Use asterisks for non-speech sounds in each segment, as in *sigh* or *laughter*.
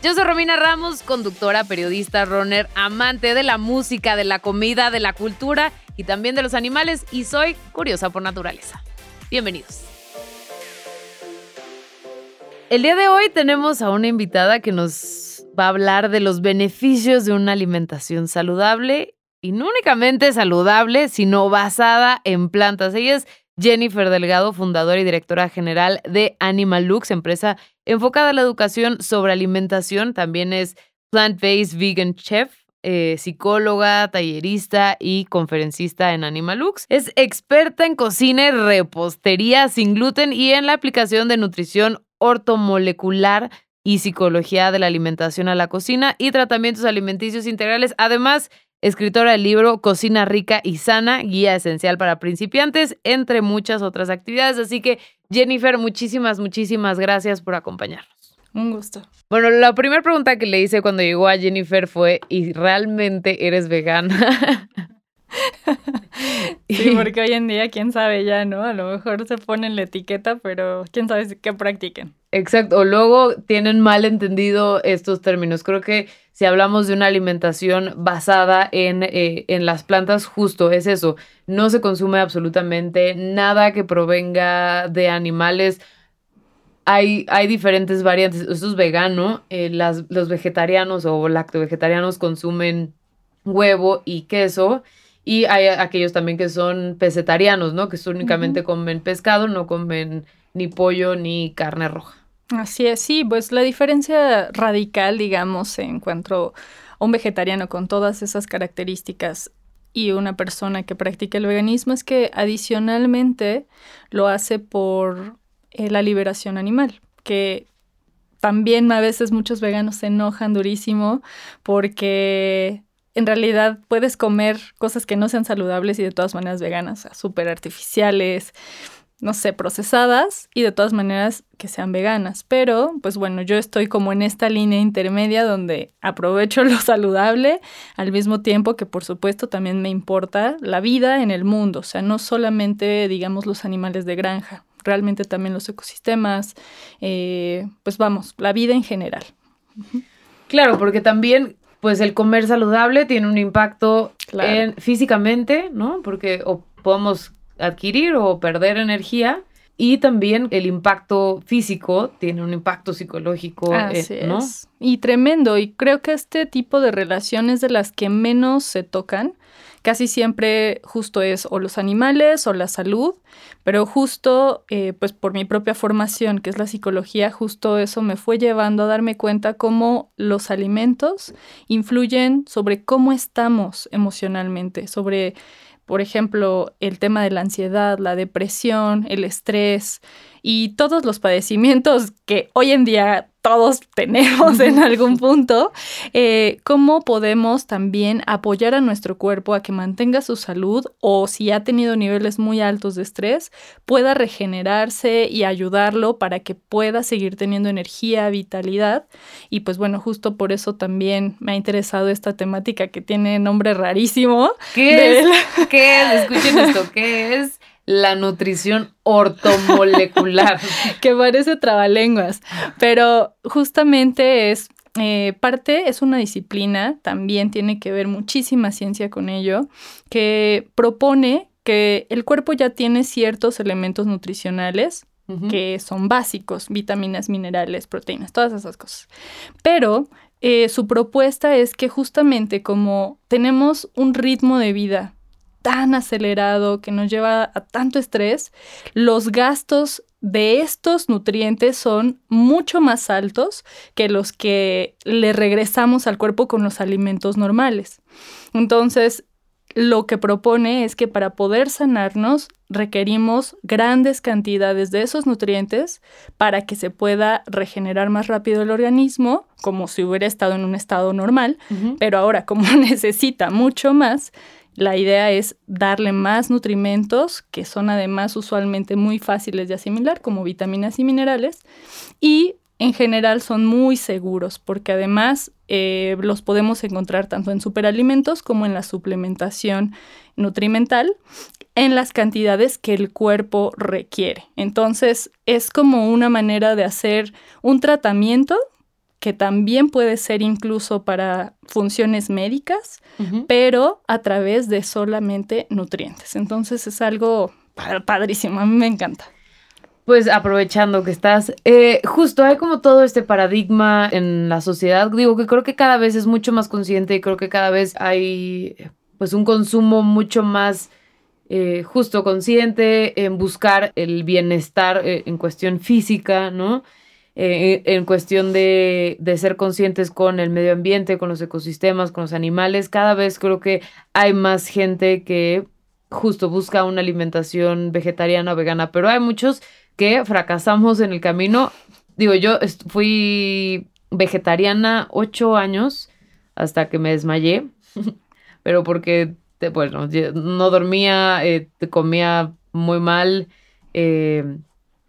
Yo soy Romina Ramos, conductora, periodista, runner, amante de la música, de la comida, de la cultura y también de los animales y soy curiosa por naturaleza. Bienvenidos. El día de hoy tenemos a una invitada que nos va a hablar de los beneficios de una alimentación saludable y no únicamente saludable, sino basada en plantas. Ella es Jennifer Delgado, fundadora y directora general de Animal Lux, empresa enfocada a la educación sobre alimentación. También es plant-based vegan chef, eh, psicóloga, tallerista y conferencista en Animal Lux. Es experta en cocina y repostería sin gluten y en la aplicación de nutrición ortomolecular y psicología de la alimentación a la cocina y tratamientos alimenticios integrales. Además, escritora del libro Cocina Rica y Sana, guía esencial para principiantes, entre muchas otras actividades. Así que, Jennifer, muchísimas, muchísimas gracias por acompañarnos. Un gusto. Bueno, la primera pregunta que le hice cuando llegó a Jennifer fue, ¿y realmente eres vegana? *laughs* sí, porque hoy en día, quién sabe ya, ¿no? A lo mejor se ponen la etiqueta, pero quién sabe qué practiquen. Exacto, o luego tienen mal entendido estos términos. Creo que si hablamos de una alimentación basada en, eh, en las plantas, justo es eso. No se consume absolutamente nada que provenga de animales. Hay, hay diferentes variantes. Esto es vegano. Eh, las, los vegetarianos o lacto-vegetarianos consumen huevo y queso. Y hay aquellos también que son pesetarianos, ¿no? Que únicamente comen pescado, no comen ni pollo ni carne roja. Así es, sí, pues la diferencia radical, digamos, en cuanto a un vegetariano con todas esas características y una persona que practica el veganismo es que adicionalmente lo hace por eh, la liberación animal, que también a veces muchos veganos se enojan durísimo porque en realidad puedes comer cosas que no sean saludables y de todas maneras veganas, súper artificiales, no sé, procesadas y de todas maneras que sean veganas. Pero, pues bueno, yo estoy como en esta línea intermedia donde aprovecho *laughs* lo saludable al mismo tiempo que por supuesto también me importa la vida en el mundo, o sea, no solamente digamos los animales de granja, realmente también los ecosistemas, eh, pues vamos, la vida en general. Claro, porque también pues el comer saludable tiene un impacto en, físicamente, ¿no? Porque o podemos adquirir o perder energía y también el impacto físico tiene un impacto psicológico, eh, ¿no? Y tremendo. Y creo que este tipo de relaciones de las que menos se tocan casi siempre justo es o los animales o la salud, pero justo eh, pues por mi propia formación, que es la psicología, justo eso me fue llevando a darme cuenta cómo los alimentos influyen sobre cómo estamos emocionalmente, sobre por ejemplo, el tema de la ansiedad, la depresión, el estrés y todos los padecimientos que hoy en día todos *laughs* tenemos en algún punto, eh, cómo podemos también apoyar a nuestro cuerpo a que mantenga su salud o si ha tenido niveles muy altos de estrés, pueda regenerarse y ayudarlo para que pueda seguir teniendo energía, vitalidad. Y pues bueno, justo por eso también me ha interesado esta temática que tiene nombre rarísimo. ¿Qué es? ¿Qué es? Escuchen esto, *laughs* ¿qué es? La nutrición ortomolecular. *laughs* que parece trabalenguas, pero justamente es eh, parte, es una disciplina, también tiene que ver muchísima ciencia con ello, que propone que el cuerpo ya tiene ciertos elementos nutricionales que son básicos, vitaminas, minerales, proteínas, todas esas cosas. Pero eh, su propuesta es que justamente como tenemos un ritmo de vida tan acelerado, que nos lleva a tanto estrés, los gastos de estos nutrientes son mucho más altos que los que le regresamos al cuerpo con los alimentos normales. Entonces, lo que propone es que para poder sanarnos requerimos grandes cantidades de esos nutrientes para que se pueda regenerar más rápido el organismo, como si hubiera estado en un estado normal, pero ahora como *laughs* necesita mucho más, la idea es darle más nutrimentos, que son además usualmente muy fáciles de asimilar, como vitaminas y minerales, y en general son muy seguros porque además eh, los podemos encontrar tanto en superalimentos como en la suplementación nutrimental en las cantidades que el cuerpo requiere. Entonces es como una manera de hacer un tratamiento que también puede ser incluso para funciones médicas, pero a través de solamente nutrientes. Entonces es algo padrísimo, a mí me encanta. Pues aprovechando que estás, eh, justo hay como todo este paradigma en la sociedad, digo que creo que cada vez es mucho más consciente y creo que cada vez hay pues un consumo mucho más eh, justo consciente en buscar el bienestar eh, en cuestión física, ¿no? En cuestión de, de, ser conscientes con el medio ambiente, con los ecosistemas, con los animales, cada vez creo que hay más gente que justo busca una alimentación vegetariana o vegana, pero hay muchos que fracasamos en el camino. Digo, yo fui vegetariana ocho años hasta que me desmayé, *laughs* pero porque, bueno, no dormía, eh, comía muy mal. Eh,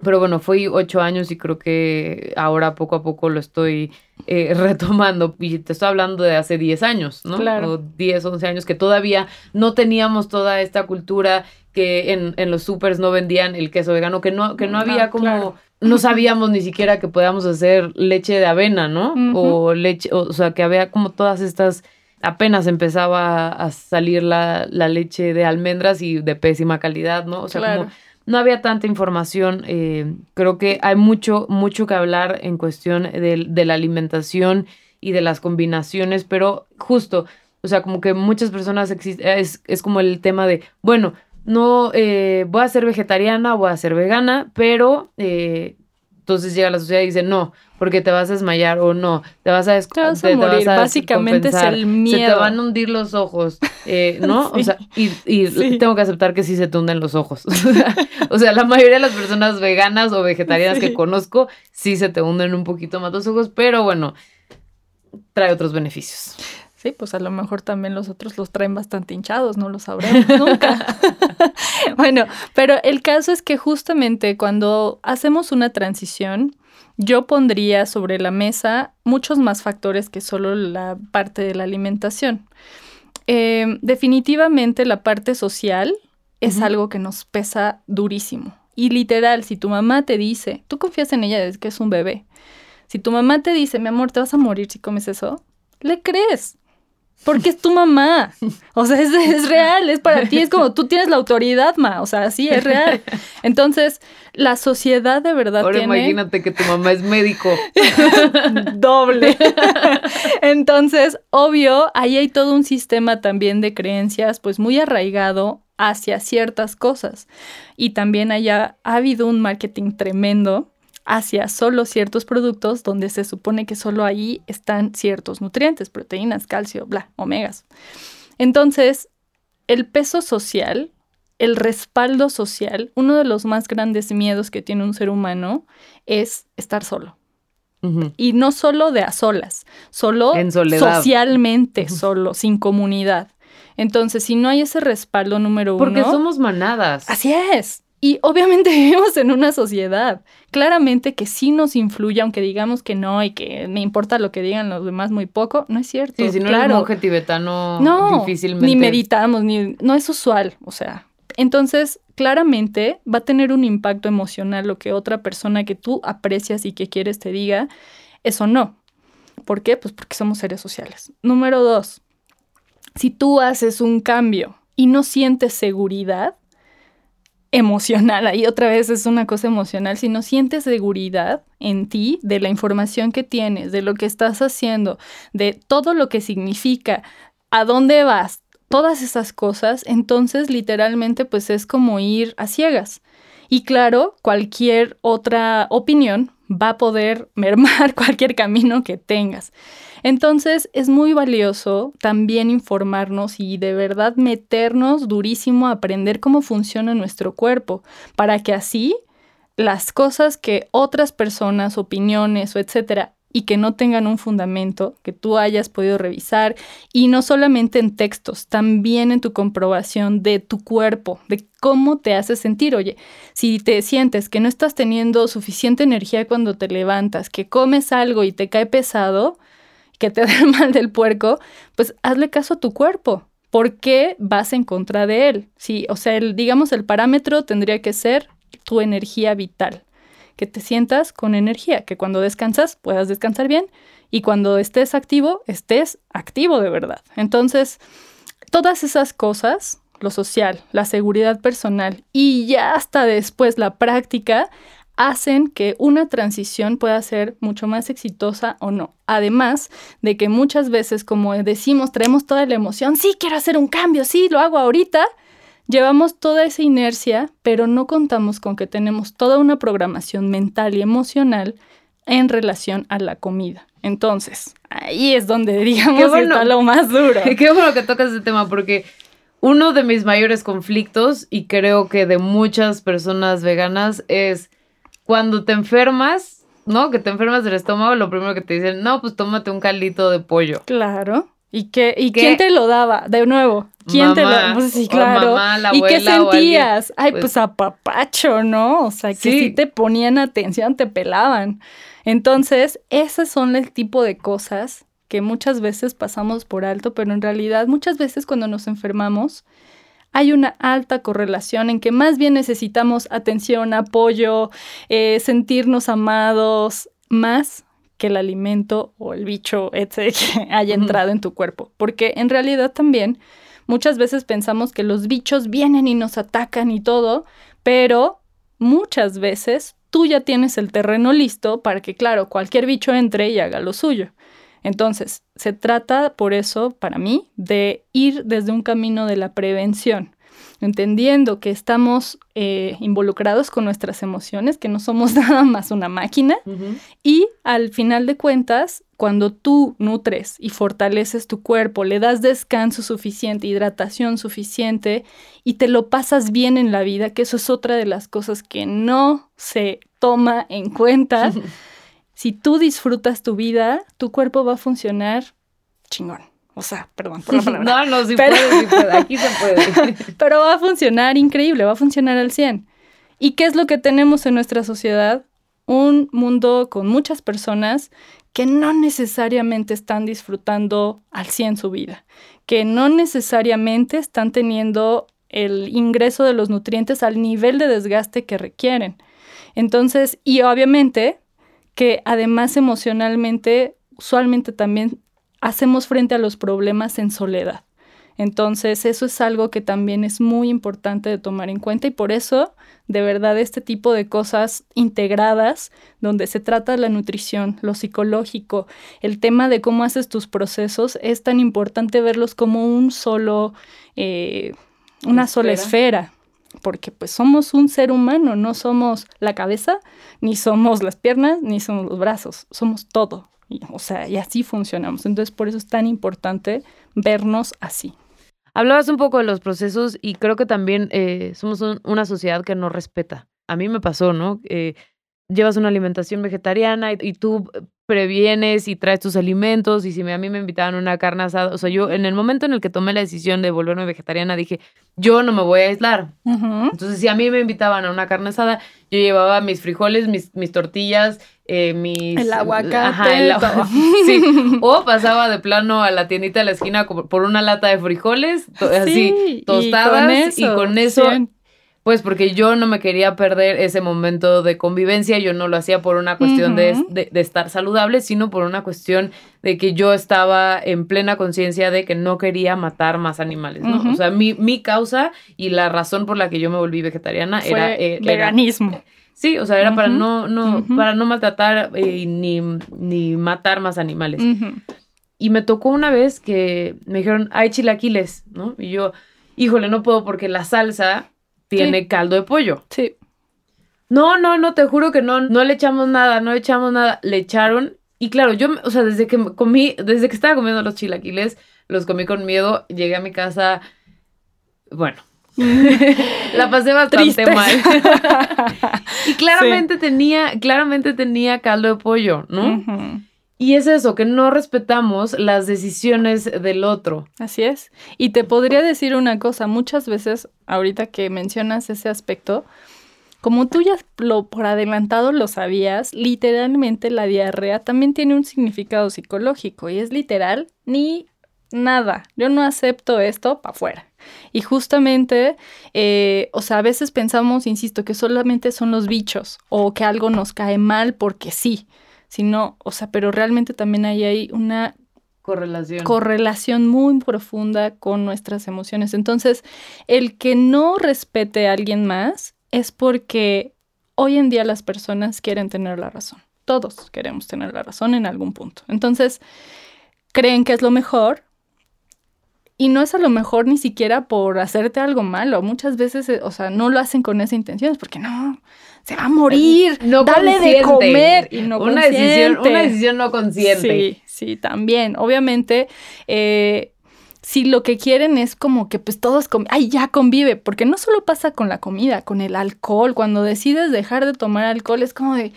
pero bueno, fui ocho años y creo que ahora poco a poco lo estoy eh, *laughs* retomando. Y te estoy hablando de hace diez años, ¿no? Claro. O 10, 11 años que todavía no teníamos toda esta cultura que en, en los supers no vendían el queso vegano, que no, que no había como... No sabíamos ni siquiera que podíamos hacer leche de avena, ¿no? O leche, o, sea, que había como todas estas apenas empezaba a salir la, la, leche de almendras y de pésima calidad, ¿no? O sea, como no había tanta información. Eh, creo que hay mucho, mucho que hablar en cuestión de, la alimentación y de las combinaciones, pero justo, o sea, como que muchas personas es, es como el tema de, bueno, no eh, voy a ser vegetariana, voy a ser vegana, pero eh, entonces llega la sociedad y dice, no, porque te vas a desmayar o no, te vas a, te vas a morir. Básicamente es el miedo. Se te van a hundir los ojos, eh, ¿no? *laughs* O sea, y, tengo que aceptar que sí se te hunden los ojos. *laughs* o sea, la mayoría de las personas veganas o vegetarianas que conozco sí se te hunden un poquito más los ojos, pero bueno, trae otros beneficios. Sí, pues a lo mejor también los otros los traen bastante hinchados, no lo sabremos nunca. *laughs* *laughs* bueno, pero el caso es que justamente cuando hacemos una transición, yo pondría sobre la mesa muchos más factores que solo la parte de la alimentación. Eh, definitivamente la parte social es algo que nos pesa durísimo. Y literal, si tu mamá te dice, tú confías en ella desde que es un bebé, si tu mamá te dice, mi amor, te vas a morir si comes eso, le crees. Porque es tu mamá. O sea, es, real, es para ti, es como tú tienes la autoridad, ma. O sea, sí, es real. Entonces, la sociedad de verdad Ahora imagínate que tu mamá es médico. *laughs* Doble. Entonces, obvio, ahí hay todo un sistema también de creencias, pues muy arraigado hacia ciertas cosas. Y también haya, ha habido un marketing tremendo hacia solo ciertos productos donde se supone que solo ahí están ciertos nutrientes, proteínas, calcio, bla, omegas. Entonces, el peso social, el respaldo social, uno de los más grandes miedos que tiene un ser humano es estar solo. Y no solo de a solas, solo socialmente solo, sin comunidad. Entonces, si no hay ese respaldo número uno. Porque somos manadas. Así es. Y obviamente *laughs* vivimos en una sociedad. Claramente que sí nos influye, aunque digamos que no y que me importa lo que digan los demás muy poco, no es cierto. Sí, si no claro. eres monje tibetano, no, difícilmente. Ni meditamos, ni, no es usual, o sea. Entonces, claramente va a tener un impacto emocional lo que otra persona que tú aprecias y que quieres te diga, eso no. ¿Por qué? Pues porque somos seres sociales. Número dos, si tú haces un cambio y no sientes seguridad, emocional, ahí otra vez es una cosa emocional, si no sientes seguridad en ti, de la información que tienes, de lo que estás haciendo, de todo lo que significa, a dónde vas, todas esas cosas, entonces literalmente pues es como ir a ciegas. Y claro, cualquier otra opinión va a poder *laughs* mermar cualquier camino que tengas. Entonces es muy valioso también informarnos y de verdad meternos durísimo a aprender cómo funciona nuestro cuerpo, para que así las cosas que otras personas, opiniones o etcétera, y que no tengan un fundamento que tú hayas podido revisar y no solamente en textos, también en tu comprobación de tu cuerpo, de cómo te hace sentir. Oye, si te sientes que no estás teniendo suficiente energía cuando te levantas, que comes algo y te cae pesado, que te *laughs* da mal del puerco, pues hazle caso a tu cuerpo. ¿Por qué vas en contra de él? Sí, o sea, el, digamos, el parámetro tendría que ser tu energía vital, que te sientas con energía, que cuando descansas puedas descansar bien y cuando estés activo, estés activo de verdad. Entonces, todas esas cosas, lo social, la seguridad personal y ya hasta después la práctica, hacen que una transición pueda ser mucho más exitosa o no. Además de que muchas veces, como decimos, traemos toda la emoción, sí, quiero hacer un cambio, sí, lo hago ahorita, llevamos toda esa inercia, pero no contamos con que tenemos toda una programación mental y emocional en relación a la comida. Entonces, ahí es donde *laughs* digamos que está lo más duro. *laughs* Qué bueno que tocas ese tema porque uno de mis mayores conflictos y creo que de muchas personas veganas es cuando te enfermas, ¿no? Que te enfermas del estómago, lo primero que te dicen, no, pues tómate un caldito de pollo. Claro. ¿Y, qué, y quién te lo daba? De nuevo, ¿quién te lo daba? Pues sí, claro. ¿Y qué sentías? Ay, pues, pues apapacho, ¿no? O sea, que si te ponían atención, te pelaban. Entonces, esos son el tipo de cosas que muchas veces pasamos por alto, pero en realidad muchas veces cuando nos enfermamos, hay una alta correlación en que más bien necesitamos atención, apoyo, eh, sentirnos amados, más que el alimento o el bicho, etc., *laughs* que haya entrado en tu cuerpo. Porque en realidad también muchas veces pensamos que los bichos vienen y nos atacan y todo, pero muchas veces tú ya tienes el terreno listo para que, claro, cualquier bicho entre y haga lo suyo. Entonces, se trata por eso, para mí, de ir desde un camino de la prevención, entendiendo que estamos eh, involucrados con nuestras emociones, que no somos *laughs* nada más una máquina, y al final de cuentas, cuando tú nutres y fortaleces tu cuerpo, le das descanso suficiente, hidratación suficiente y te lo pasas bien en la vida, que eso es otra de las cosas que no se toma en cuenta. *laughs* si tú disfrutas tu vida, tu cuerpo va a funcionar chingón. O sea, perdón por la *laughs* palabra. no, no, sí puede, sí puede, aquí se puede. *laughs* pero va a funcionar increíble, va a funcionar al 100. ¿Y qué es lo que tenemos en nuestra sociedad? Un mundo con muchas personas que no necesariamente están disfrutando al 100 su vida, que no necesariamente están teniendo el ingreso de los nutrientes al nivel de desgaste que requieren. Entonces, y obviamente que además emocionalmente, usualmente también hacemos frente a los problemas en soledad. Entonces, eso es algo que también es muy importante de tomar en cuenta y por eso, de verdad, este tipo de cosas integradas, donde se trata la nutrición, lo psicológico, el tema de cómo haces tus procesos, es tan importante verlos como un solo, eh, una sola esfera porque pues somos un ser humano, no somos la cabeza, ni somos las piernas, ni somos los brazos, somos todo. Y, o sea, y así funcionamos. Entonces, por eso es tan importante vernos así. Hablabas un poco de los procesos y creo que también eh, somos una sociedad que no respeta. A mí me pasó, ¿no? Eh, llevas una alimentación vegetariana y, tú previenes y traes tus alimentos y si a mí me invitaban a una carne asada, o sea, yo en el momento en el que tomé la decisión de volverme vegetariana dije, yo no me voy a aislar. Entonces, si a mí me invitaban a una carne asada, yo llevaba mis frijoles, mis, mis tortillas, eh, mis... El aguacate. *laughs* sí. O pasaba de plano a la tiendita de la esquina por una lata de frijoles, así, tostadas, y con eso pues porque yo no me quería perder ese momento de convivencia, yo no lo hacía por una cuestión de, estar saludable, sino por una cuestión de que yo estaba en plena conciencia de que no quería matar más animales, ¿no? O sea, mi, mi, causa y la razón por la que yo me volví vegetariana era... Eh, veganismo. sí, o sea, era para no, no, para no maltratar eh, ni, ni, matar más animales. Y me tocó una vez que me dijeron, hay chilaquiles, ¿no? Y yo, híjole, no puedo porque la salsa tiene caldo de pollo. Sí. No, no, no, te juro que no, no le echamos nada, no le echamos nada. Le echaron y claro, yo, o sea, desde que comí, desde que estaba comiendo los chilaquiles, los comí con miedo, llegué a mi casa, bueno, *laughs* la pasé bastante mal. *laughs* y claramente tenía, claramente tenía caldo de pollo, ¿no? Y es eso, que no respetamos las decisiones del otro. Así es. Y te podría decir una cosa, muchas veces, ahorita que mencionas ese aspecto, como tú ya lo por adelantado lo sabías, literalmente la diarrea también tiene un significado psicológico y es literal ni nada. Yo no acepto esto para afuera. Y justamente, eh, o sea, a veces pensamos, insisto, que solamente son los bichos o que algo nos cae mal porque sí sino, o sea, pero realmente también ahí hay una correlación. correlación muy profunda con nuestras emociones. Entonces, el que no respete a alguien más es porque hoy en día las personas quieren tener la razón. Todos queremos tener la razón en algún punto. Entonces, creen que es lo mejor y no es a lo mejor ni siquiera por hacerte algo malo. Muchas veces, eh, o sea, no lo hacen con esa intención, es porque no, se va a morir, no dale de comer y no una decisión, una decisión no consciente. Sí, sí, también. Obviamente, eh, si lo que quieren es como que pues todos, ay, ya convive, porque no solo pasa con la comida, con el alcohol, cuando decides dejar de tomar alcohol es como de,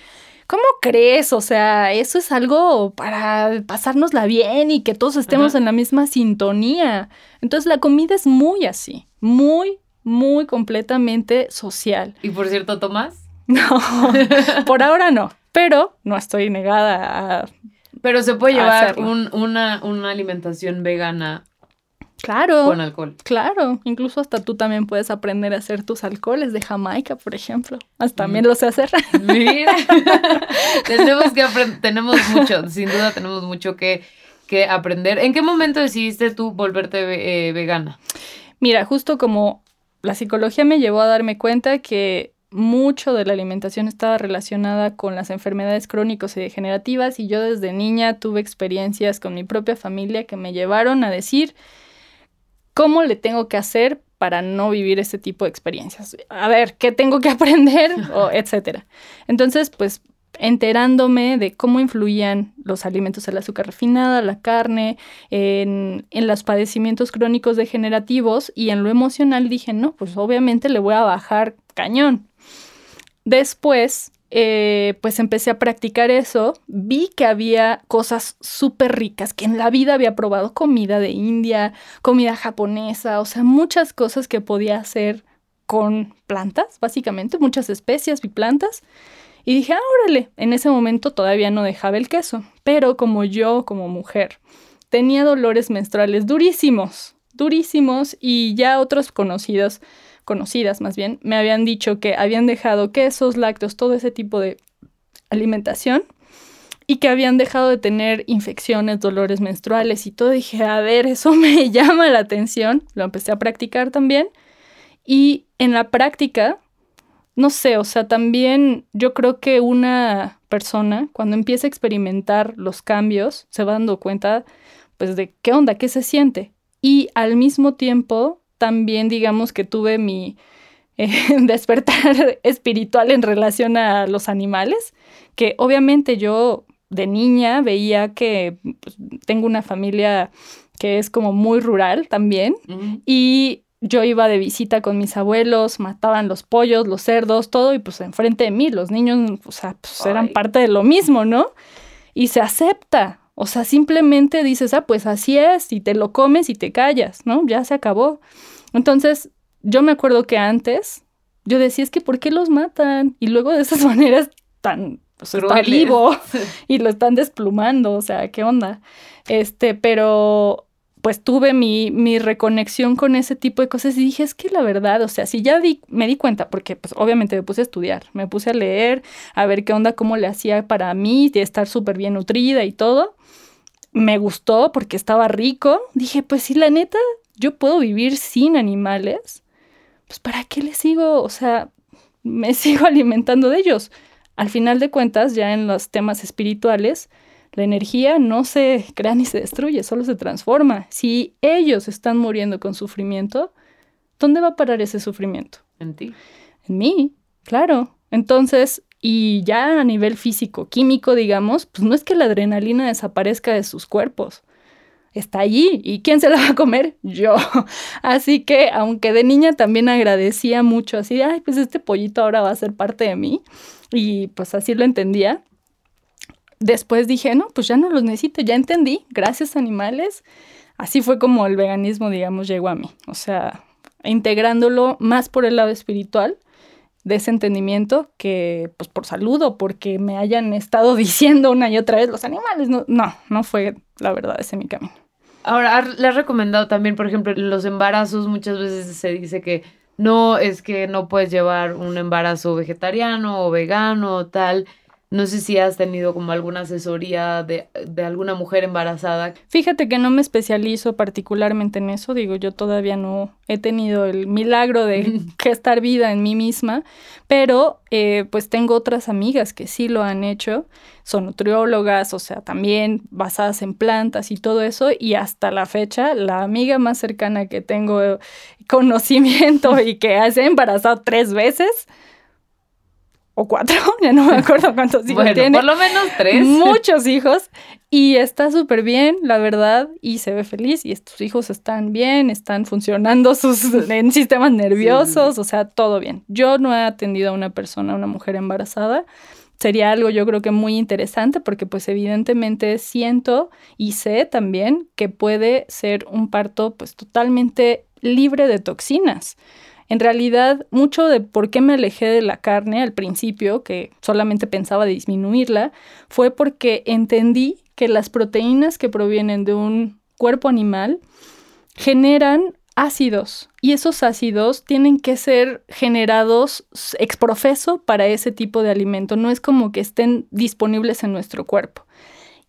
¿cómo crees? O sea, eso es algo para pasárnosla bien y que todos estemos en la misma sintonía. Entonces la comida es muy así, muy, muy completamente social. Y por cierto, Tomás. *laughs* No, por ahora no, pero no estoy negada a... Pero se puede llevar una, una alimentación vegana Claro. Con alcohol. Claro. Incluso hasta tú también puedes aprender a hacer tus alcoholes de Jamaica, por ejemplo. Hasta también lo sé hacer. *laughs* Mira. *laughs* tenemos que aprender, tenemos mucho, sin duda tenemos mucho que, que, aprender. ¿En qué momento decidiste tú volverte eh, vegana? Mira, justo como la psicología me llevó a darme cuenta que mucho de la alimentación estaba relacionada con las enfermedades crónicas y degenerativas y yo desde niña tuve experiencias con mi propia familia que me llevaron a decir cómo le tengo que hacer para no vivir este tipo de experiencias. A ver, ¿qué tengo que *laughs* aprender? o etcétera. Entonces, pues enterándome de cómo influían los alimentos el azúcar refinada, la carne, en, en, los padecimientos crónicos degenerativos y en lo emocional dije, no, pues obviamente le voy a bajar cañón. Después, eh, pues empecé a practicar eso, vi que había cosas súper ricas, que en la vida había probado comida de India, comida japonesa, o sea, muchas cosas que podía hacer con plantas, básicamente, muchas especias y plantas. Y dije, ah, órale, en ese momento todavía no dejaba el queso, pero como yo, como mujer, tenía dolores menstruales durísimos, durísimos, y ya otros conocidos conocidas más bien, me habían dicho que habían dejado quesos, lácteos, todo ese tipo de alimentación y que habían dejado de tener infecciones, dolores menstruales y todo. Dije, a ver, eso *laughs* me llama la atención. Lo empecé a practicar también. Y en la práctica, no sé, o sea, también yo creo que una persona cuando empieza a experimentar los cambios se va dando cuenta pues de qué onda, qué se siente. Y al mismo tiempo también digamos que tuve mi eh, *laughs* despertar *laughs* espiritual en relación a los animales, que obviamente yo de niña veía que pues, tengo una familia que es como muy rural también y yo iba de visita con mis abuelos, mataban los pollos, los cerdos, todo y pues enfrente de mí los niños, o sea, pues eran parte de lo mismo, ¿no? Y se acepta, o sea, simplemente dices, ah, pues así es, y te lo comes y te callas, ¿no? Ya se acabó. Entonces, yo me acuerdo que antes yo decía, es que ¿por qué los matan? Y luego de esas *laughs* maneras tan, pues está vivo *laughs* y lo están desplumando, o sea, ¿qué onda? Este, pero pues tuve mi, mi, reconexión con ese tipo de cosas y dije, es que la verdad, o sea, si ya di, me di cuenta, porque pues obviamente me puse a estudiar, me puse a leer, a ver qué onda, cómo le hacía para mí, de estar súper bien nutrida y todo, me gustó porque estaba rico, dije, pues sí, la neta, yo puedo vivir sin animales, pues ¿para qué les sigo? O sea, me *laughs* sigo alimentando de ellos. Al final de cuentas, ya en los temas espirituales, la energía no se crea ni se destruye, solo se transforma. Si ellos están muriendo con sufrimiento, ¿dónde va a parar ese sufrimiento? En ti. En mí, claro. Entonces, y ya a nivel físico, químico, digamos, pues no es que la adrenalina desaparezca de sus cuerpos. Está allí. ¿Y quién se la va a comer? Yo. *laughs* Así que, aunque de niña también agradecía mucho, así, ay, pues este pollito ahora va a ser parte de mí. Y pues así lo entendía. Después dije, no, pues ya no los necesito, ya entendí, gracias animales. Así fue como el veganismo, digamos, llegó a mí. O sea, integrándolo más por el lado espiritual de ese entendimiento que pues por salud o porque me hayan estado *laughs* diciendo una y otra vez los animales. No, no, no fue la verdad ese mi camino. Ahora, le has recomendado también, por ejemplo, los embarazos, muchas veces se dice que no, es que no puedes llevar un embarazo vegetariano o vegano o tal. No sé si has tenido como alguna asesoría de, alguna mujer embarazada. Fíjate que no me especializo particularmente en eso, digo, yo todavía no he tenido el milagro de *laughs* gestar vida en mí misma, pero eh, pues tengo otras amigas que sí lo han hecho, son nutriólogas, o sea, también basadas en plantas y todo eso, y hasta la fecha la amiga más cercana que tengo conocimiento y que ha embarazado tres veces, o cuatro, *laughs* ya no me acuerdo cuántos hijos bueno, tiene. Por lo menos tres. Muchos hijos. Y está súper bien, la verdad, y se ve feliz. Y estos hijos están bien, están funcionando sus *laughs* en sistemas nerviosos, o sea, todo bien. Yo no he atendido a una persona, a una mujer embarazada. Sería algo yo creo que muy interesante porque pues evidentemente siento y sé también que puede ser un parto pues totalmente libre de toxinas. En realidad, mucho de por qué me alejé de la carne al principio, que solamente pensaba disminuirla, fue porque entendí que las proteínas que provienen de un cuerpo animal generan ácidos y esos ácidos tienen que ser generados exprofeso para ese tipo de alimento, no es como que estén disponibles en nuestro cuerpo.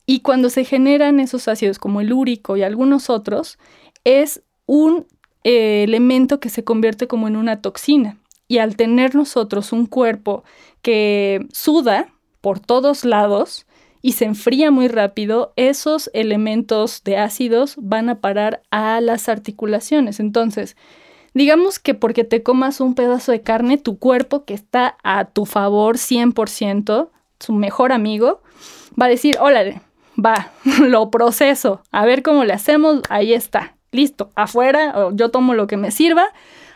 Y cuando se generan esos ácidos como el úrico y algunos otros, es un eh, elemento que se convierte como en una toxina. Y al tener nosotros un cuerpo que suda por todos lados y se enfría muy rápido, esos elementos de ácidos van a parar a las articulaciones. Entonces, digamos que porque te comas un pedazo de carne, tu cuerpo que está a tu favor 100%, su mejor amigo, va a decir, órale, va, *laughs* lo proceso, a ver cómo le hacemos, ahí está, listo, afuera, yo tomo lo que me sirva,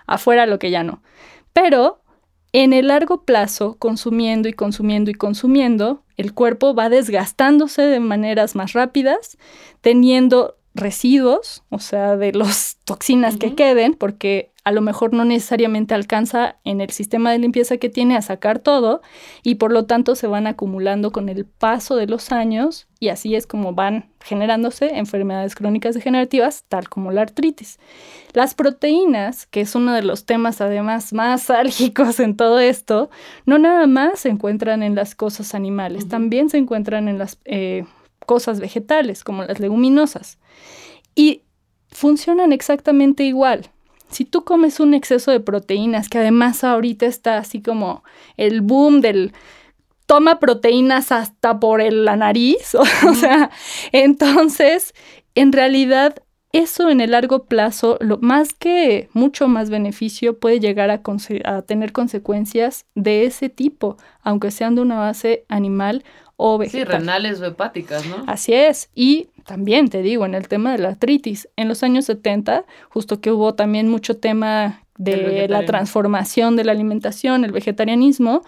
afuera lo que ya no. Pero en el largo plazo, consumiendo y consumiendo y consumiendo, el cuerpo va desgastándose de maneras más rápidas, teniendo residuos, o sea, de las toxinas que queden, porque a lo mejor no necesariamente alcanza en el sistema de limpieza que tiene a sacar todo y por lo tanto se van acumulando con el paso de los años y así es como van generándose enfermedades crónicas degenerativas tal como la artritis. Las proteínas, que es uno de los temas además más *laughs* álgicos en todo esto, no nada más se encuentran en las cosas animales, también se encuentran en las eh, cosas vegetales como las leguminosas. Y funcionan exactamente igual si tú comes un exceso de proteínas, que además ahorita está así como el boom del toma proteínas hasta por la nariz, *laughs* o, sea, entonces, en realidad, eso en el largo plazo, lo, más que mucho más beneficio, puede llegar a, a tener consecuencias de ese tipo, aunque sean de una base animal o vegetal. Sí, renales o hepáticas, ¿no? Así es. Y también te digo, en el tema de la artritis, en los años 70, justo que hubo también mucho tema de la transformación de la alimentación, el vegetarianismo,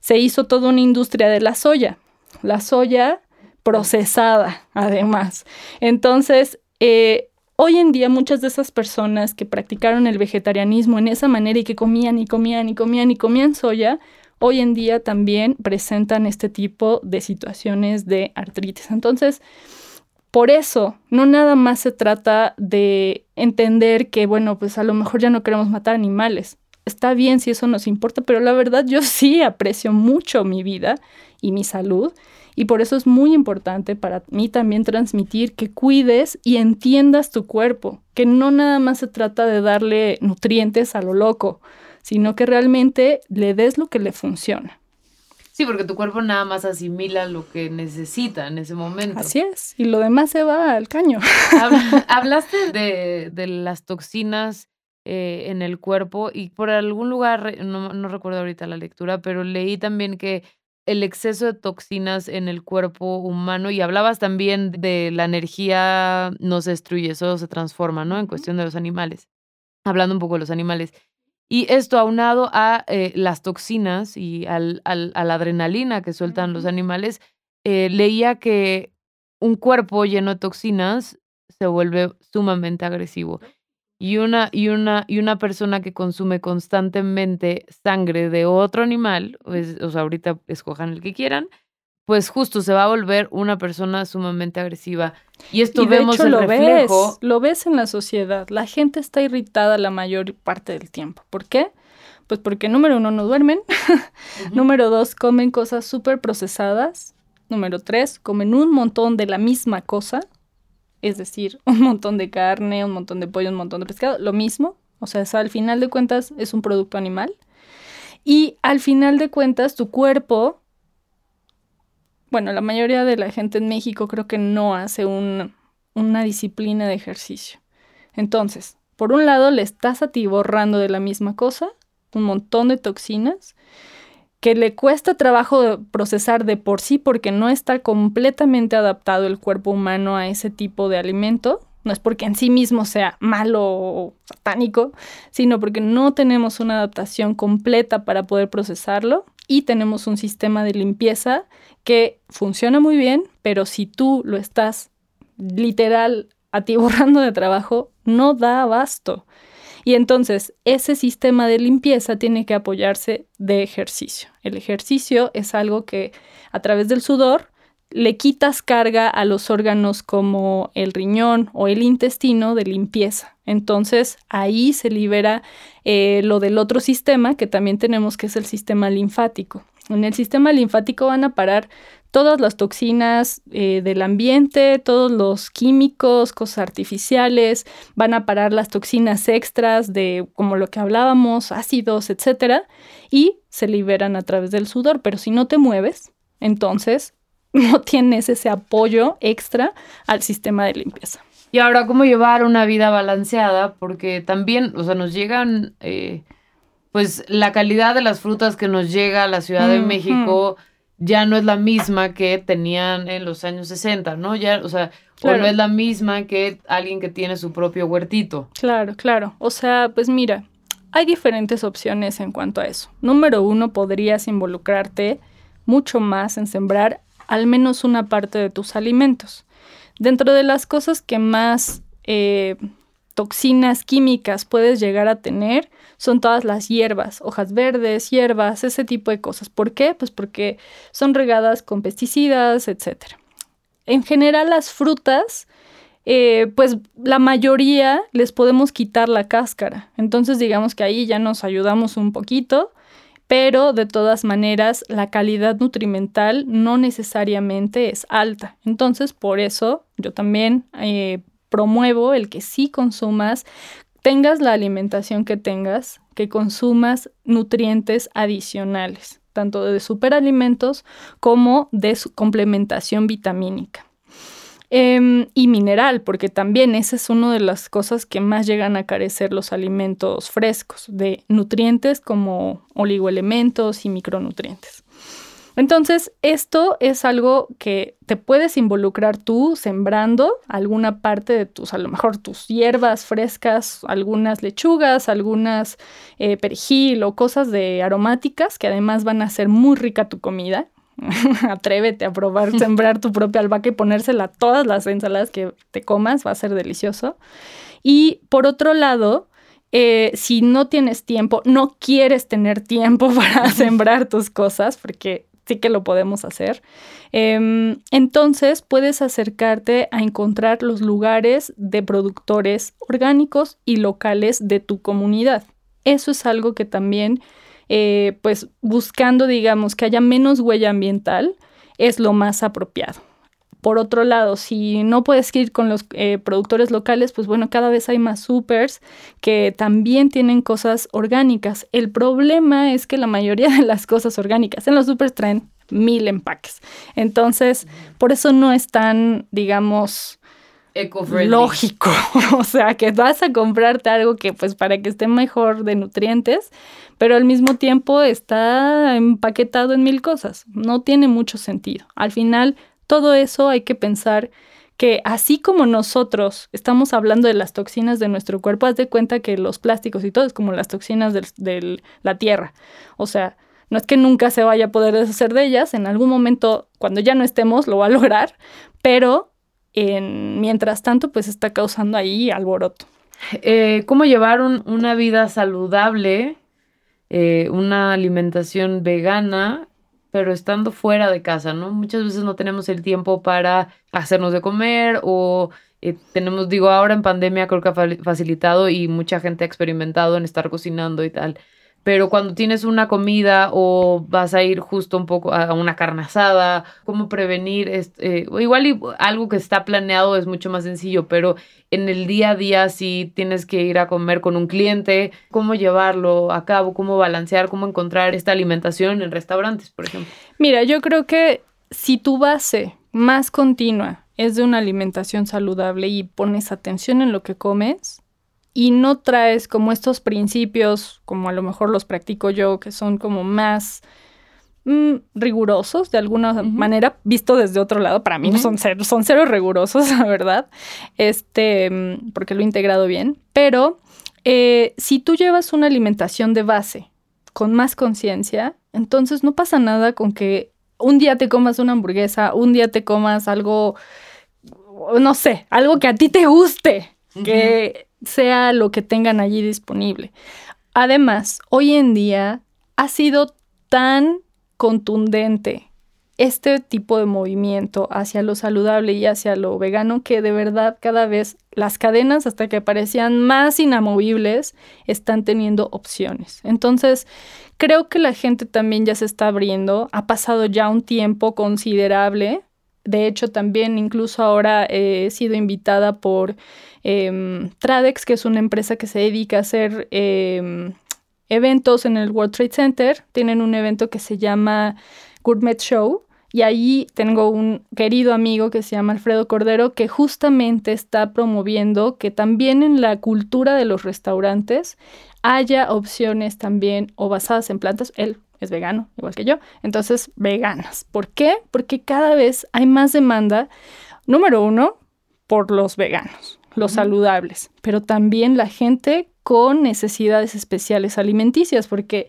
se hizo toda una industria de la soya. La soya procesada, además. Entonces, eh, hoy en día muchas de esas personas que practicaron el vegetarianismo en esa manera y que comían y comían y comían y comían soya, hoy en día también presentan este tipo de situaciones de artritis. Entonces, por eso, no nada más se trata de entender que, bueno, pues a lo mejor ya no queremos matar animales. Está bien si eso nos importa, pero la verdad yo sí aprecio mucho mi vida y mi salud y por eso es muy importante para mí también transmitir que cuides y entiendas tu cuerpo, que no nada más se trata de darle nutrientes a lo loco, sino que realmente le des lo que le funciona. Sí, porque tu cuerpo nada más asimila lo que necesita en ese momento. Así es, y lo demás se va al caño. *laughs* Hablaste de, de las toxinas eh, en el cuerpo y por algún lugar, no, no recuerdo ahorita la lectura, pero leí también que el exceso de toxinas en el cuerpo humano y hablabas también de la energía no se destruye, eso se transforma, ¿no? En cuestión de los animales, hablando un poco de los animales. Y esto aunado a eh, las toxinas y al, al, a la adrenalina que sueltan los animales, eh, leía que un cuerpo lleno de toxinas se vuelve sumamente agresivo. Y una, y, una, y una persona que consume constantemente sangre de otro animal, pues, o sea, ahorita escojan el que quieran, pues justo se va a volver una persona sumamente agresiva. Y esto vemos el lo reflejo. Ves, lo ves en la sociedad. La gente está irritada la mayor parte del tiempo. ¿Por qué? Pues porque número uno no duermen. *laughs* número dos, comen cosas súper procesadas. Número tres, comen un montón de la misma cosa es decir, *laughs* un montón de carne, un montón de pollo, un montón de pescado, lo mismo, o sea, al final de cuentas es un producto animal. Y al final de cuentas tu cuerpo, bueno, la mayoría de la gente en México creo que no hace una disciplina de ejercicio. Entonces, por un lado le estás atiborrando de la misma cosa, un montón de toxinas, que le cuesta trabajo procesar de por sí porque no está completamente adaptado el cuerpo humano a ese tipo de alimento. No es porque en sí mismo sea malo o satánico, sino porque no tenemos una adaptación completa para poder procesarlo y tenemos un sistema de limpieza que funciona muy bien, pero si tú lo estás literal atiborrando de trabajo, no da abasto. Y entonces ese sistema de limpieza tiene que apoyarse de ejercicio. El ejercicio es algo que a través del sudor le quitas carga a los órganos como el riñón o el intestino de limpieza. Entonces ahí se libera eh, lo del otro sistema que también tenemos, que es el sistema linfático. En el sistema linfático van a parar todas las toxinas eh, del ambiente, todos los químicos, cosas artificiales, van a parar las toxinas extras de como lo que hablábamos, ácidos, etcétera, y se liberan a través del sudor, pero si no te mueves, entonces *laughs* no tienes ese apoyo extra al sistema de limpieza. Y ahora, ¿cómo llevar una vida balanceada? Porque también, o sea, nos llegan, eh, pues la calidad de las frutas que nos llega a la Ciudad de México ya no es la misma que tenían en los años 60, ¿no? Ya, o sea, o no es la misma que alguien que tiene su propio huertito. Claro, claro. O sea, pues mira, hay diferentes opciones en cuanto a eso. Número uno, podrías involucrarte mucho más en sembrar al menos una parte de tus alimentos. Dentro de las cosas que más eh, toxinas químicas puedes llegar a tener son todas las hierbas, hojas verdes, hierbas, ese tipo de cosas. ¿Por qué? Pues porque son regadas con pesticidas, etc. En general las frutas, eh, pues la mayoría les podemos quitar la cáscara. Entonces digamos que ahí ya nos ayudamos un poquito, pero de todas maneras la calidad nutrimental no necesariamente es alta. Entonces por eso yo también eh, promuevo el que sí consumas, tengas la alimentación que tengas, que consumas nutrientes adicionales, tanto de superalimentos como de su complementación vitamínica. Em, y mineral, porque también esa es una de las cosas que más llegan a carecer los alimentos frescos, de nutrientes como oligoelementos y micronutrientes. Entonces, esto es algo que te puedes involucrar tú sembrando alguna parte de tus, a lo mejor tus hierbas frescas, algunas lechugas, algunas eh, perejil o cosas de aromáticas que además van a hacer muy rica tu comida. *laughs* Atrévete a probar *laughs* sembrar tu propia albahaca y ponérsela a todas las ensaladas que te comas, va a ser delicioso. Y por otro lado, eh, si no tienes tiempo, no quieres tener tiempo *laughs* para sembrar tus cosas, porque sí que lo podemos hacer. Em, entonces puedes acercarte a encontrar los lugares de productores orgánicos y locales de tu comunidad. Eso es algo que también, eh, pues buscando, digamos, que haya menos huella ambiental, es lo más apropiado. Por otro lado, si no puedes ir con los eh, productores locales, pues bueno, cada vez hay más supers que también tienen cosas orgánicas. El problema es que la mayoría de las cosas orgánicas en los supers traen mil empaques. Entonces, por eso no están, digamos, lógico. *laughs* o sea, que vas a comprarte algo que pues para que esté mejor de nutrientes, pero al mismo tiempo está empaquetado en mil cosas. No tiene mucho sentido. Al final, todo eso hay que pensar que así como nosotros estamos hablando de las toxinas de nuestro cuerpo, haz de cuenta que los plásticos y todo es como las toxinas de la tierra. O sea, no es que nunca se vaya a poder deshacer de ellas, en algún momento, cuando ya no estemos, lo va a lograr, pero en, mientras tanto, pues está causando ahí alboroto. Eh, ¿Cómo llevar una vida saludable, eh, una alimentación vegana, pero estando fuera de casa, ¿no? Muchas veces no tenemos el tiempo para hacernos de comer o eh, tenemos, digo, ahora en pandemia creo que ha facilitado y mucha gente ha experimentado en estar cocinando y tal pero cuando tienes una comida o vas a ir justo un poco a una carne asada, cómo prevenir, eh, igual algo que está planeado es mucho más sencillo, pero en el día a día si tienes que ir a comer con un cliente, cómo llevarlo a cabo, cómo balancear, cómo encontrar esta alimentación en restaurantes, por ejemplo. Mira, yo creo que si tu base más continua es de una alimentación saludable y pones atención en lo que comes, y no traes como estos principios, como a lo mejor los practico yo, que son como más mm, rigurosos de alguna manera, visto desde otro lado, para mí no son cero, son cero rigurosos, *laughs* la verdad, este, mm, porque lo he integrado bien, pero eh, si tú llevas una alimentación de base con más conciencia, entonces no pasa nada con que un día te comas una hamburguesa, un día te comas algo, no sé, algo que a ti te guste, que sea lo que tengan allí disponible. Además, hoy en día ha sido tan contundente este tipo de movimiento hacia lo saludable y hacia lo vegano que de verdad cada vez las cadenas hasta que parecían más inamovibles están teniendo opciones. Entonces, creo que la gente también ya se está abriendo, ha pasado ya un tiempo considerable. De hecho, también incluso ahora he sido invitada por Em, Tradex, que es una empresa que se dedica a hacer em, eventos en el World Trade Center, tienen un evento que se llama Gourmet Show. Y ahí tengo un querido amigo que se llama Alfredo Cordero, que justamente está promoviendo que también en la cultura de los restaurantes haya opciones también o basadas en plantas. Él es vegano, igual que yo, entonces veganas. ¿Por qué? Porque cada vez hay más demanda, número uno, por los veganos los saludables, pero también la gente con necesidades especiales alimenticias, porque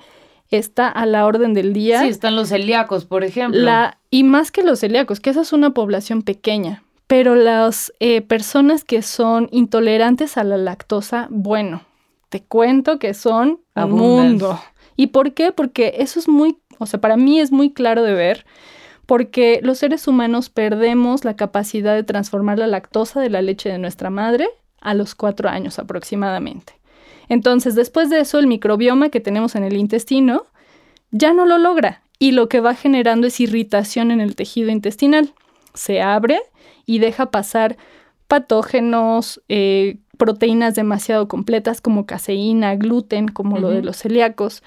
está a la orden del día. Sí, están los celíacos, por ejemplo. La, y más que los celíacos, que esa es una población pequeña, pero las eh, personas que son intolerantes a la lactosa, bueno, te cuento que son un mundo. ¿Y por qué? Porque eso es muy, o sea, para mí es muy claro de ver porque los seres humanos perdemos la capacidad de transformar la lactosa de la leche de nuestra madre a los cuatro años aproximadamente. Entonces, después de eso, el microbioma que tenemos en el intestino ya no lo logra y lo que va generando es irritación en el tejido intestinal. Se abre y deja pasar patógenos, eh, proteínas demasiado completas como caseína, gluten, como lo de los celíacos,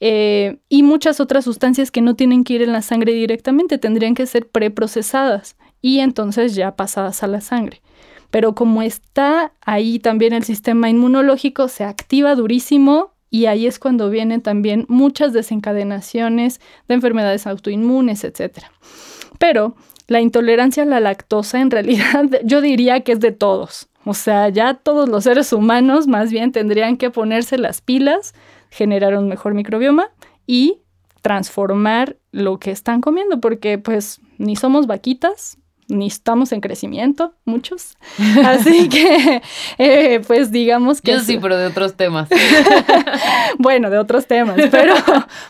eh, y muchas otras sustancias que no tienen que ir en la sangre directamente, tendrían que ser preprocesadas y entonces ya pasadas a la sangre. Pero como está ahí también el sistema inmunológico, se activa durísimo y ahí es cuando vienen también muchas desencadenaciones de enfermedades autoinmunes, etc. Pero la intolerancia a la lactosa en *laughs* realidad yo diría que es de todos. O sea, ya todos los seres humanos más bien tendrían que ponerse las pilas, generar un mejor microbioma y transformar lo que están comiendo, porque pues ni somos vaquitas, ni estamos en crecimiento, muchos. *laughs* Así que, eh, pues digamos que... Yo sí, pero de otros temas. *laughs* bueno, de otros temas, pero,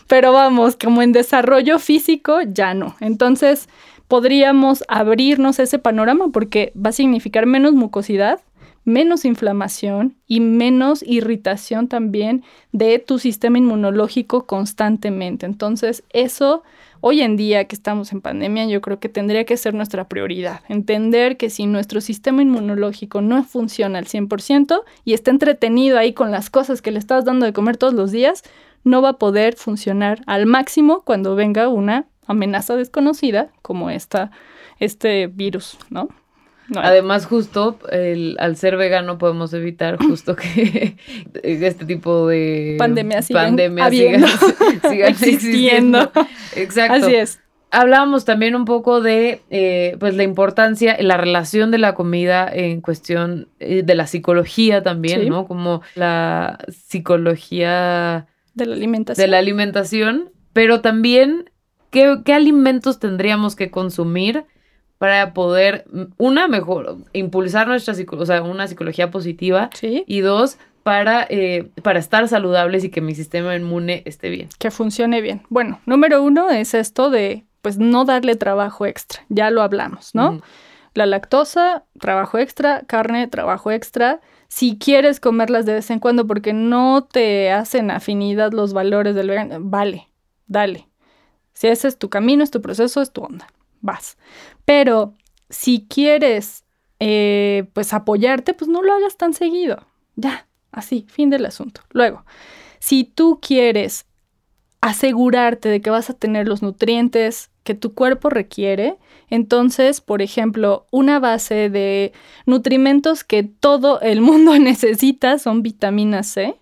pero vamos, como en desarrollo físico, ya no. Entonces, podríamos abrirnos ese panorama porque va a significar menos mucosidad, menos inflamación y menos irritación también de tu sistema inmunológico constantemente. Entonces, eso hoy en día que estamos en pandemia, yo creo que tendría que ser nuestra prioridad. Entender que si nuestro sistema inmunológico no funciona al 100% y está entretenido ahí con las cosas que le estás dando de comer todos los días, no va a poder funcionar al máximo cuando venga una amenaza desconocida como esta, este virus, ¿no? Además, justo al ser vegano podemos evitar justo que *laughs* este tipo de pandemias *laughs* sigan, *laughs* existiendo. Exacto. Así es. Hablábamos también un poco de eh, pues la importancia, la relación de la comida en cuestión eh, de la psicología también, ¿no? Como la psicología de la alimentación. De la alimentación, pero también qué, qué alimentos tendríamos que consumir para poder, una, mejor, impulsar nuestra o sea, una psicología positiva. Sí. Y dos, para, eh, para estar saludables y que mi sistema inmune esté bien. Que funcione bien. Bueno, número uno es esto de pues no darle trabajo extra, ya lo hablamos, ¿no? La lactosa, trabajo extra, carne, trabajo extra. Si quieres comerlas de vez en cuando porque no te hacen afinidad los valores del vegano, vale, dale. Si ese es tu camino, es tu proceso, es tu onda, vas. Pero si quieres, eh, pues apoyarte, pues no lo hagas tan seguido. Ya, así, fin del asunto. Luego, si tú quieres asegurarte de que vas a tener los nutrientes que tu cuerpo requiere. Entonces, por ejemplo, una base de nutrimentos que todo el *laughs* mundo necesita son vitamina C,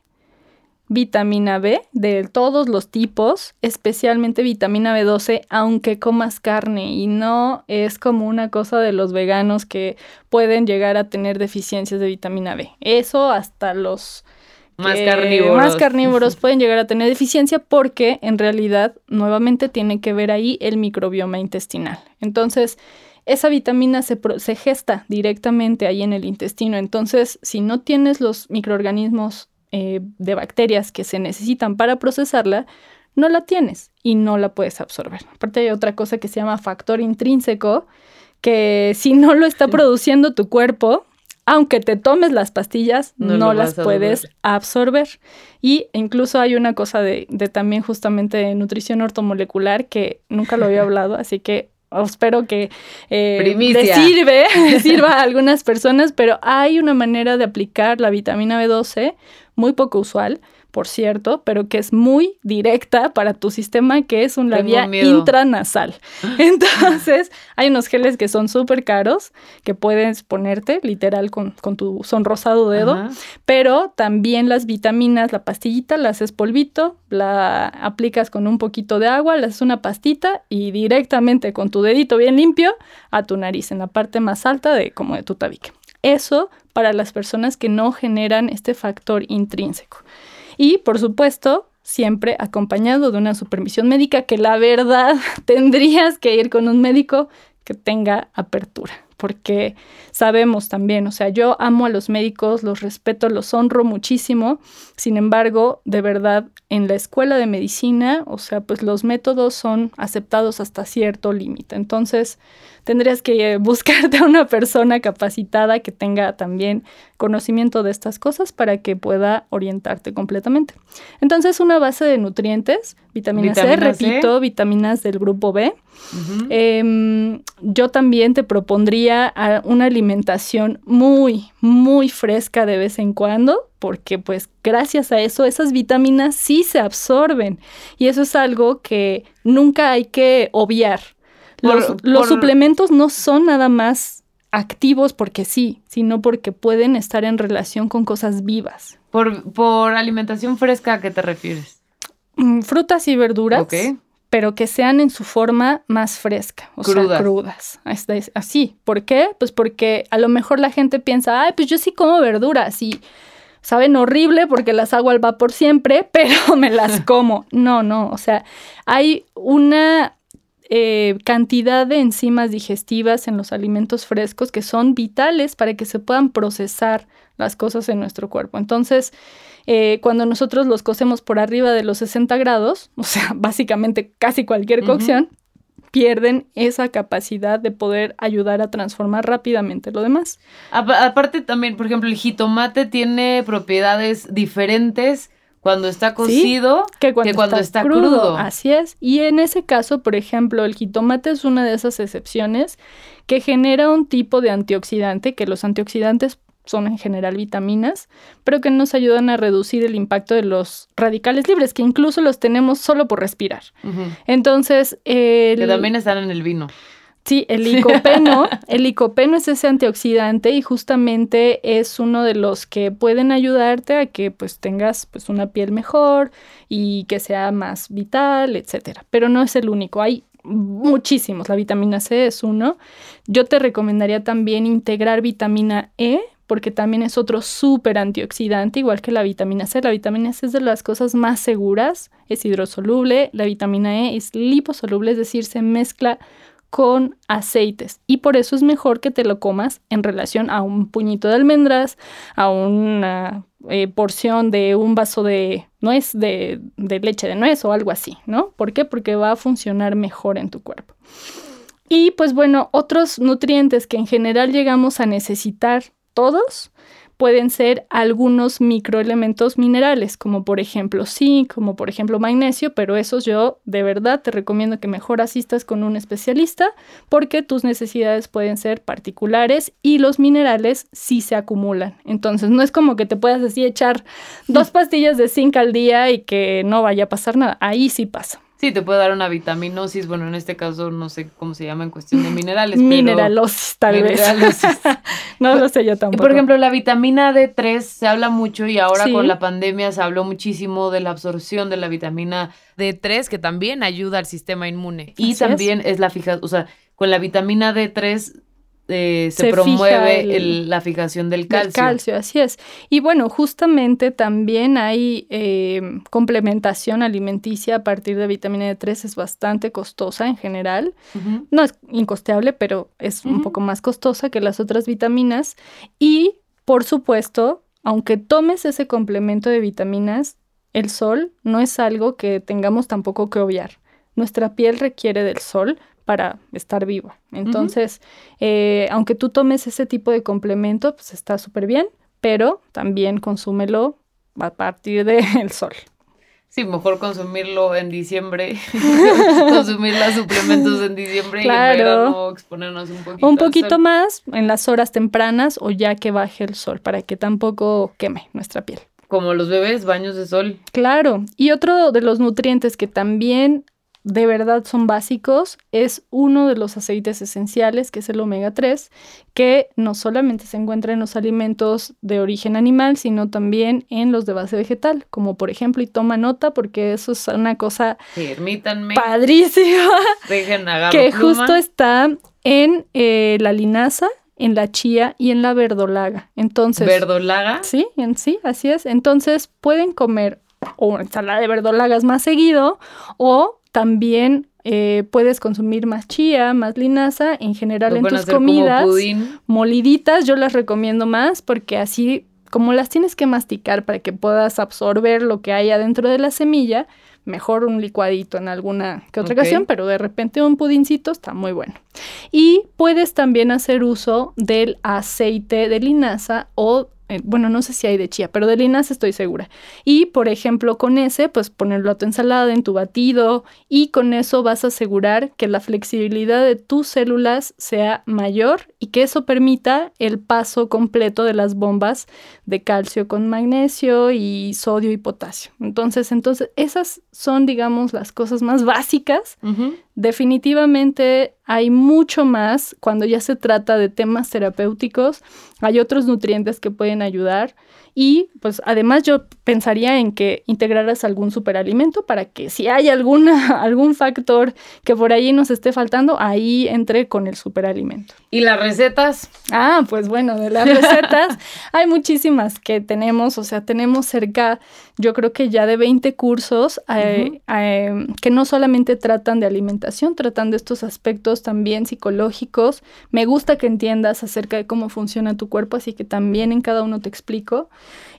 vitamina B de todos los tipos, especialmente vitamina B12, aunque comas carne y no es como una cosa de los veganos que pueden llegar a tener deficiencias de vitamina B. Eso hasta los más carnívoros. Más carnívoros *laughs* pueden llegar a tener deficiencia porque en realidad nuevamente tiene que ver ahí el microbioma intestinal. Entonces, esa vitamina se, se gesta directamente ahí en el intestino. Entonces, si no tienes los microorganismos eh, de bacterias que se necesitan para procesarla, no la tienes y no la puedes absorber. Aparte hay otra cosa que se llama factor intrínseco, que si no lo está produciendo tu cuerpo, aunque te tomes las pastillas, no, las puedes absorber. Y incluso hay una cosa de, también justamente de nutrición ortomolecular que nunca lo había *laughs* hablado, así que espero que eh, sirve, *laughs* sirva a algunas personas, pero hay una manera de aplicar la vitamina B12 muy poco usual, por cierto, pero que es muy directa para tu sistema, que es una vía intranasal. *laughs* Entonces, hay unos geles que son súper caros, que puedes ponerte literal con, tu sonrosado dedo, pero también las vitaminas, la pastillita, la haces polvito, la aplicas con un poquito de agua, le haces una pastita y directamente con tu dedito bien limpio a tu nariz, en la parte más alta de como de tu tabique. Eso para las personas que no generan este factor intrínseco. Y, por supuesto, siempre acompañado de una supervisión médica que la verdad *laughs* tendrías que ir con un médico que tenga apertura, porque sabemos también, o sea, yo amo a los médicos, los respeto, los honro muchísimo, sin embargo, de verdad, en la escuela de medicina, o sea, pues los métodos son aceptados hasta cierto límite. Entonces, tendrías que buscarte a una persona capacitada que tenga también conocimiento de estas cosas para que pueda orientarte completamente. Entonces, una base de nutrientes, vitamina, C, repito, vitaminas del grupo B. Em, yo también te propondría una alimentación muy, muy fresca de vez en cuando, porque pues gracias a eso esas vitaminas sí se absorben y eso es algo que nunca hay que obviar. Los, suplementos no son nada más activos porque sí, sino porque pueden estar en relación con cosas vivas. Por, alimentación fresca, ¿a qué te refieres? Mm, frutas y verduras. Pero que sean en su forma más fresca, o sea, crudas. Así. ¿Por qué? Pues porque a lo mejor la gente piensa, ay, pues yo sí como verduras y saben horrible porque las hago al vapor siempre, *laughs* pero me las como. No, no, o sea, hay una eh, cantidad de enzimas digestivas en los alimentos frescos que son vitales para que se puedan procesar las cosas en nuestro cuerpo. Entonces, eh, cuando nosotros los cocemos por arriba de los 60 grados, *laughs* o sea, básicamente casi cualquier cocción, pierden esa capacidad de poder ayudar a transformar rápidamente lo demás. Aparte también, por ejemplo, el jitomate tiene propiedades diferentes cuando está cocido que cuando, está, crudo. Así es. Y en ese caso, por ejemplo, el jitomate es una de esas excepciones que genera un tipo de antioxidante, que los antioxidantes son en general vitaminas, pero que nos ayudan a reducir el impacto de los radicales libres, que incluso los tenemos solo por respirar. Entonces, el... que también están en el vino. Sí, el licopeno, *laughs* el licopeno es ese antioxidante y justamente es uno de los que pueden ayudarte a que pues tengas pues una piel mejor y que sea más vital, etcétera. Pero no es el único, hay muchísimos, la vitamina C es uno. Yo te recomendaría también integrar vitamina E porque también es otro súper antioxidante, igual que la vitamina C. La vitamina C es de las cosas más seguras, es hidrosoluble, la vitamina E es liposoluble, es decir, se mezcla con aceites y por eso es mejor que te lo comas en relación a un puñito de almendras, a una eh, porción de un vaso de nuez, de, de leche de nuez o algo así, ¿no? ¿Por qué? Porque va a funcionar mejor en tu cuerpo. Y pues bueno, otros nutrientes que en general llegamos a necesitar todos pueden ser algunos microelementos minerales, como por ejemplo zinc, como por ejemplo magnesio, pero esos yo de verdad te recomiendo que mejor asistas con un especialista porque tus necesidades pueden ser particulares y los minerales sí se acumulan. Entonces no es como que te puedas así echar dos pastillas de zinc al día y que no vaya a pasar nada, ahí sí pasa. Sí, te puede dar una vitaminosis, bueno, en este caso no sé cómo se llama en cuestión de minerales. Mineralosis, tal vez. *laughs* no lo sé yo tampoco. Por ejemplo, la vitamina D3 se habla mucho y ahora con la pandemia se habló muchísimo de la absorción de la vitamina D3 que también ayuda al sistema inmune. Y también es, la fija, o sea, con la vitamina D3 eh, se, promueve la fijación del calcio. calcio, así es. Y bueno, justamente también hay eh, complementación alimenticia a partir de vitamina D3, es bastante costosa en general. No es incosteable, pero es un poco más costosa que las otras vitaminas. Y, por supuesto, aunque tomes ese complemento de vitaminas, el sol no es algo que tengamos tampoco que obviar. Nuestra piel requiere del sol, para estar vivo. Entonces, eh, aunque tú tomes ese tipo de complemento, pues está súper bien, pero también consúmelo a partir del *laughs* sol. Sí, mejor consumirlo en diciembre, *laughs* consumir los suplementos en diciembre y en verano exponernos un poquito. Un poquito más en las horas tempranas o ya que baje el sol para que tampoco queme nuestra piel. Como los bebés, baños de sol. Claro. Y otro de los nutrientes que también de verdad son básicos es uno de los aceites esenciales, que es el omega 3, que no solamente se encuentra en los alimentos de origen animal, sino también en los de base vegetal, como por ejemplo, y toma nota porque eso es una cosa Permítanme. padrísima, Dejen, que justo está en eh, la linaza, en la chía y en la verdolaga. Entonces, ¿verdolaga? Sí, en sí, así es. Entonces, pueden comer o ensalada de verdolagas más seguido o también eh, puedes consumir más chía, más linaza, en general en tus comidas. Moliditas, yo las recomiendo más porque así, como las tienes que masticar para que puedas absorber lo que hay adentro de la semilla, mejor un licuadito en alguna que otra ocasión, pero de repente un pudincito está muy bueno. Y puedes también hacer uso del aceite de linaza o eh, bueno, no sé si hay de chía, pero de linaza estoy segura. Y, por ejemplo, con ese, pues ponerlo a tu ensalada, en tu batido, y con eso vas a asegurar que la flexibilidad de tus células sea mayor y que eso permita el paso completo de las bombas de calcio con magnesio y sodio y potasio. Entonces, entonces esas son, digamos, las cosas más básicas. Definitivamente hay mucho más cuando ya se trata de temas terapéuticos. Hay otros nutrientes que pueden ayudar. Y pues además yo pensaría en que integraras algún superalimento para que si hay alguna, *laughs* algún factor que por ahí nos esté faltando, ahí entre con el superalimento. ¿Y las recetas? Ah, pues bueno, de las recetas *laughs* hay muchísimas que tenemos, o sea, tenemos cerca, yo creo que ya de 20 cursos eh, eh, que no solamente tratan de alimentación, tratan de estos aspectos también psicológicos. Me gusta que entiendas acerca de cómo funciona tu cuerpo, así que también en cada uno te explico.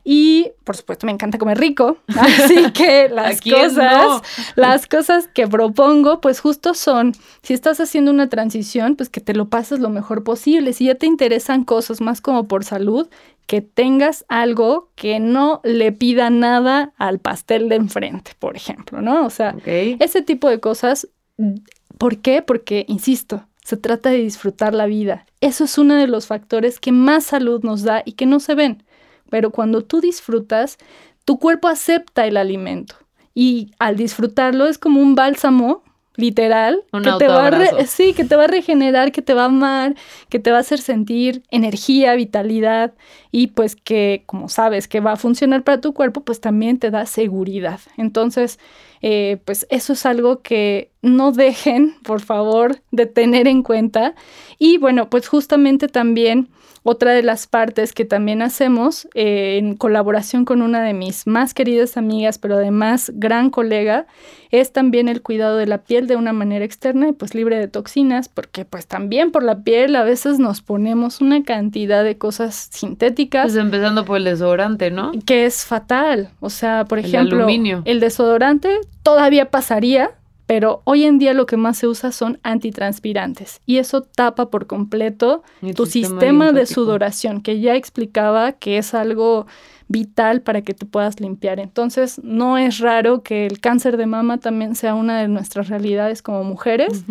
Y por supuesto me encanta comer rico, *laughs* así que las cosas, las cosas que propongo pues justo son, si estás haciendo una transición, pues que te lo pases lo mejor posible. Si ya te interesan cosas más como por salud, que tengas algo que no le pida nada al pastel de enfrente, por ejemplo, ¿no? O sea, ese tipo de cosas, ¿por qué? Porque, insisto, se trata de disfrutar la vida. Eso es uno de los factores que más salud nos da y que no se ven. Pero cuando tú disfrutas, tu cuerpo acepta el alimento y al disfrutarlo es como un bálsamo literal, que te va a sí, que te va a regenerar, que te va a amar, que te va a hacer sentir energía, vitalidad y pues que como sabes que va a funcionar para tu cuerpo, pues también te da seguridad. Entonces, eh, pues eso es algo que no dejen, por favor, de tener en cuenta. Y bueno, pues justamente también otra de las partes que también hacemos eh, en colaboración con una de mis más queridas amigas, pero además gran colega, es también el cuidado de la piel de una manera externa y pues libre de toxinas, porque pues también por la piel a veces nos ponemos una cantidad de cosas sintéticas. Pues empezando por el desodorante, ¿no? Que es fatal. O sea, por ejemplo, el desodorante todavía pasaría, pero hoy en día lo que más se usa son antitranspirantes y eso tapa por completo tu sistema, de sudoración, que ya explicaba que es algo vital para que te puedas limpiar. Entonces, no es raro que el cáncer de mama también sea una de nuestras realidades como mujeres,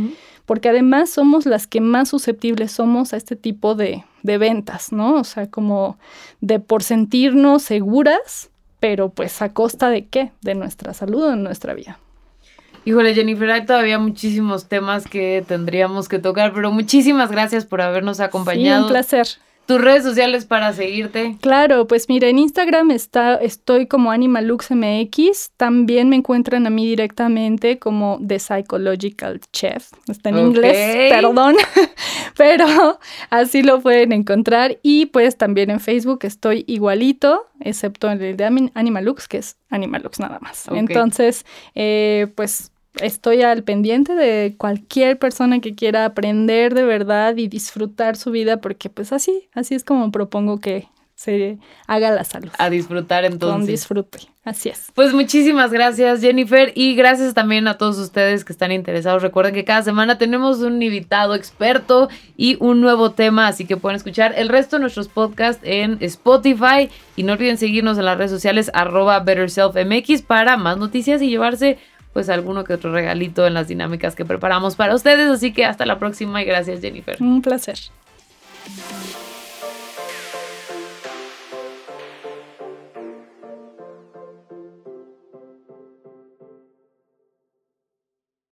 porque además somos las que más susceptibles somos a este tipo de, de ventas, ¿no? O sea, como de por sentirnos seguras, pero pues a costa de qué? De nuestra salud o de nuestra vida. Híjole, Jennifer, hay todavía muchísimos temas que tendríamos que tocar, pero muchísimas gracias por habernos acompañado. Sí, un placer. ¿Tus redes sociales para seguirte? Claro, pues mira, en Instagram está, estoy como AnimaluxMX. También me encuentran a mí directamente como The Psychological Chef. Está en inglés, perdón, *laughs* pero así lo pueden encontrar. Y pues también en Facebook estoy igualito, excepto en el de Animalux, que es Animalux nada más. Entonces, eh, pues estoy al pendiente de cualquier persona que quiera aprender de verdad y disfrutar su vida, porque pues así, así es como propongo que se haga la salud. A disfrutar entonces. Con disfrute, así es. Pues muchísimas gracias Jennifer y gracias también a todos ustedes que están interesados. Recuerden que cada semana tenemos un invitado experto y un nuevo tema, así que pueden escuchar el resto de nuestros podcasts en Spotify y no olviden seguirnos en las redes sociales arroba BetterSelfMX para más noticias y llevarse pues alguno que otro regalito en las dinámicas que preparamos para ustedes. Así que hasta la próxima y gracias Jennifer. Un placer.